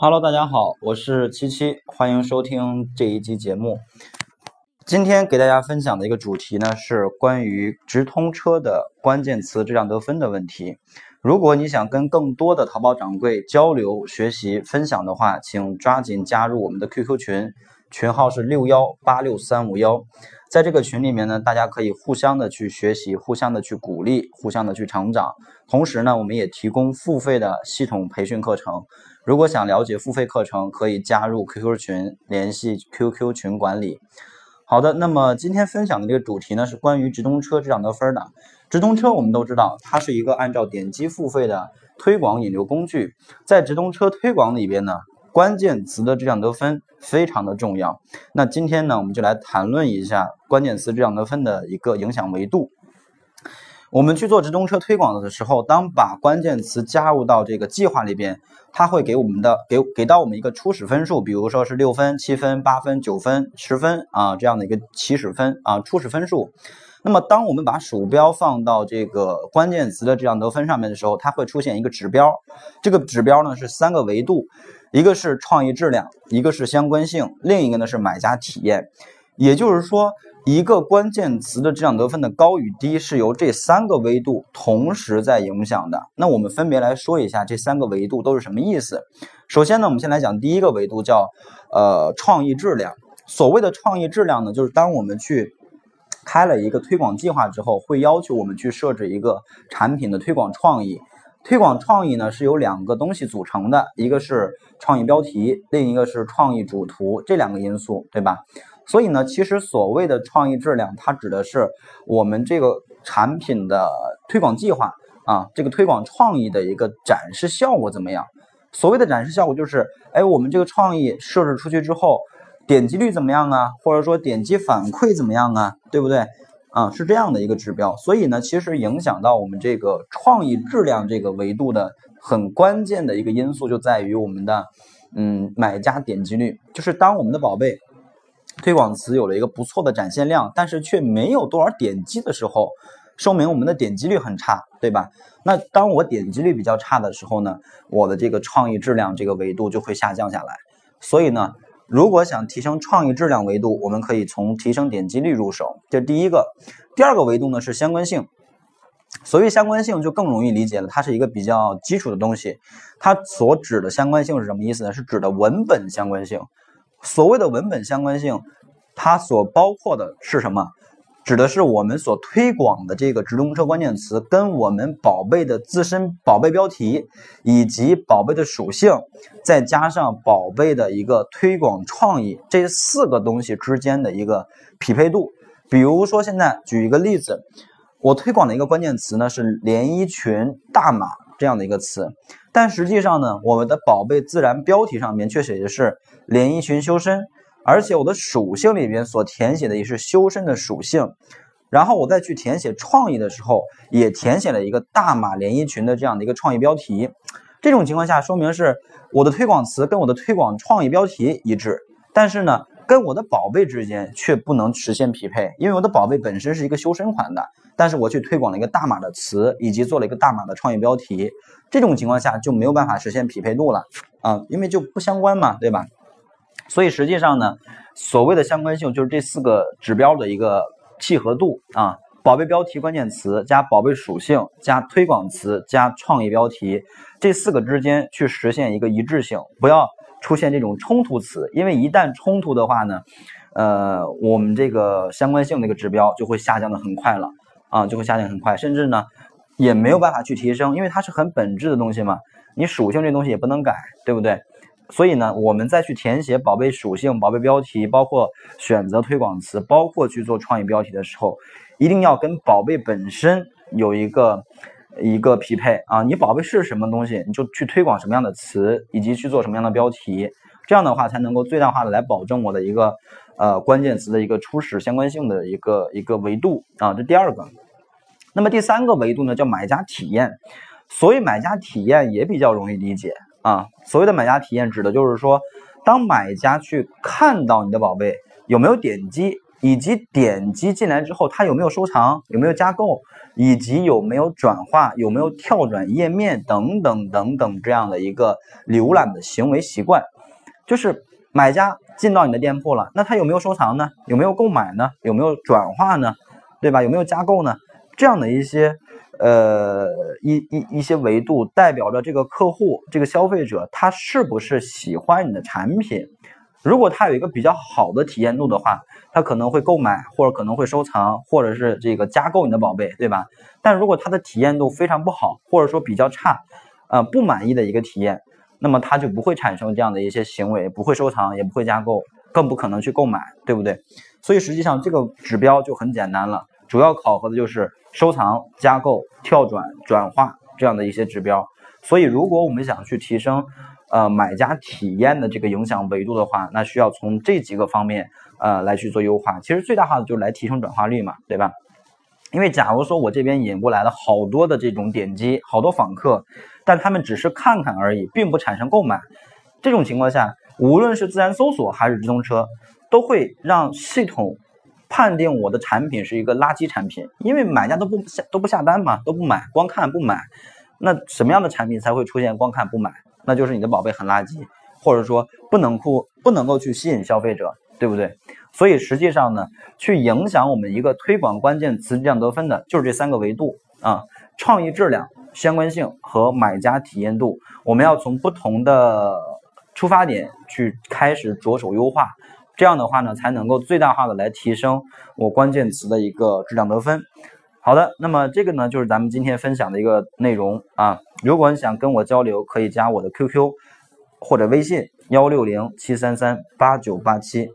Hello，大家好，我是七七，欢迎收听这一期节目。今天给大家分享的一个主题呢，是关于直通车的关键词质量得分的问题。如果你想跟更多的淘宝掌柜交流、学习、分享的话，请抓紧加入我们的 QQ 群，群号是六幺八六三五幺。在这个群里面呢，大家可以互相的去学习，互相的去鼓励，互相的去成长。同时呢，我们也提供付费的系统培训课程。如果想了解付费课程，可以加入 QQ 群，联系 QQ 群管理。好的，那么今天分享的这个主题呢，是关于直通车质量得分的。直通车我们都知道，它是一个按照点击付费的推广引流工具。在直通车推广里边呢，关键词的质量得分非常的重要。那今天呢，我们就来谈论一下关键词质量得分的一个影响维度。我们去做直通车推广的时候，当把关键词加入到这个计划里边，它会给我们的给给到我们一个初始分数，比如说是六分、七分、八分、九分、十分啊这样的一个起始分啊初始分数。那么当我们把鼠标放到这个关键词的这样得分上面的时候，它会出现一个指标，这个指标呢是三个维度，一个是创意质量，一个是相关性，另一个呢是买家体验。也就是说。一个关键词的质量得分的高与低是由这三个维度同时在影响的。那我们分别来说一下这三个维度都是什么意思。首先呢，我们先来讲第一个维度，叫呃创意质量。所谓的创意质量呢，就是当我们去开了一个推广计划之后，会要求我们去设置一个产品的推广创意。推广创意呢是由两个东西组成的，一个是创意标题，另一个是创意主图，这两个因素，对吧？所以呢，其实所谓的创意质量，它指的是我们这个产品的推广计划啊，这个推广创意的一个展示效果怎么样？所谓的展示效果就是，哎，我们这个创意设置出去之后，点击率怎么样啊？或者说点击反馈怎么样啊？对不对？啊，是这样的一个指标。所以呢，其实影响到我们这个创意质量这个维度的很关键的一个因素，就在于我们的嗯买家点击率，就是当我们的宝贝。推广词有了一个不错的展现量，但是却没有多少点击的时候，说明我们的点击率很差，对吧？那当我点击率比较差的时候呢，我的这个创意质量这个维度就会下降下来。所以呢，如果想提升创意质量维度，我们可以从提升点击率入手，这是第一个。第二个维度呢是相关性。所谓相关性就更容易理解了，它是一个比较基础的东西。它所指的相关性是什么意思呢？是指的文本相关性。所谓的文本相关性，它所包括的是什么？指的是我们所推广的这个直通车关键词跟我们宝贝的自身宝贝标题，以及宝贝的属性，再加上宝贝的一个推广创意，这四个东西之间的一个匹配度。比如说，现在举一个例子，我推广的一个关键词呢是连衣裙大码这样的一个词。但实际上呢，我们的宝贝自然标题上面却写的是连衣裙修身，而且我的属性里边所填写的也是修身的属性。然后我再去填写创意的时候，也填写了一个大码连衣裙的这样的一个创意标题。这种情况下，说明是我的推广词跟我的推广创意标题一致，但是呢。跟我的宝贝之间却不能实现匹配，因为我的宝贝本身是一个修身款的，但是我去推广了一个大码的词，以及做了一个大码的创意标题，这种情况下就没有办法实现匹配度了啊，因为就不相关嘛，对吧？所以实际上呢，所谓的相关性就是这四个指标的一个契合度啊，宝贝标题关键词加宝贝属性加推广词加创意标题这四个之间去实现一个一致性，不要。出现这种冲突词，因为一旦冲突的话呢，呃，我们这个相关性的一个指标就会下降的很快了啊，就会下降很快，甚至呢也没有办法去提升，因为它是很本质的东西嘛，你属性这东西也不能改，对不对？所以呢，我们再去填写宝贝属性、宝贝标题，包括选择推广词，包括去做创意标题的时候，一定要跟宝贝本身有一个。一个匹配啊，你宝贝是什么东西，你就去推广什么样的词，以及去做什么样的标题，这样的话才能够最大化的来保证我的一个呃关键词的一个初始相关性的一个一个维度啊，这第二个。那么第三个维度呢，叫买家体验。所谓买家体验也比较容易理解啊，所谓的买家体验指的就是说，当买家去看到你的宝贝有没有点击以及点击进来之后它有没有收藏、有没有加购，以及有没有转化、有没有跳转页面等等等等这样的一个浏览的行为习惯，就是买家进到你的店铺了，那他有没有收藏呢？有没有购买呢？有没有转化呢？对吧？有没有加购呢？这样的一些呃一一一些维度，代表着这个客户、这个消费者他是不是喜欢你的产品。如果他有一个比较好的体验度的话，他可能会购买，或者可能会收藏，或者是这个加购你的宝贝，对吧？但如果他的体验度非常不好，或者说比较差，呃，不满意的一个体验，那么他就不会产生这样的一些行为，不会收藏，也不会加购，更不可能去购买，对不对？所以实际上这个指标就很简单了，主要考核的就是收藏、加购、跳转、转化这样的一些指标。所以如果我们想去提升，呃，买家体验的这个影响维度的话，那需要从这几个方面呃来去做优化。其实最大化的就是来提升转化率嘛，对吧？因为假如说我这边引过来了好多的这种点击，好多访客，但他们只是看看而已，并不产生购买，这种情况下，无论是自然搜索还是直通车，都会让系统判定我的产品是一个垃圾产品，因为买家都不下都不下单嘛，都不买，光看不买，那什么样的产品才会出现光看不买？那就是你的宝贝很垃圾，或者说不能库不能够去吸引消费者，对不对？所以实际上呢，去影响我们一个推广关键词质量得分的，就是这三个维度啊：创意质量、相关性和买家体验度。我们要从不同的出发点去开始着手优化，这样的话呢，才能够最大化的来提升我关键词的一个质量得分。好的，那么这个呢，就是咱们今天分享的一个内容啊。如果你想跟我交流，可以加我的 QQ 或者微信幺六零七三三八九八七。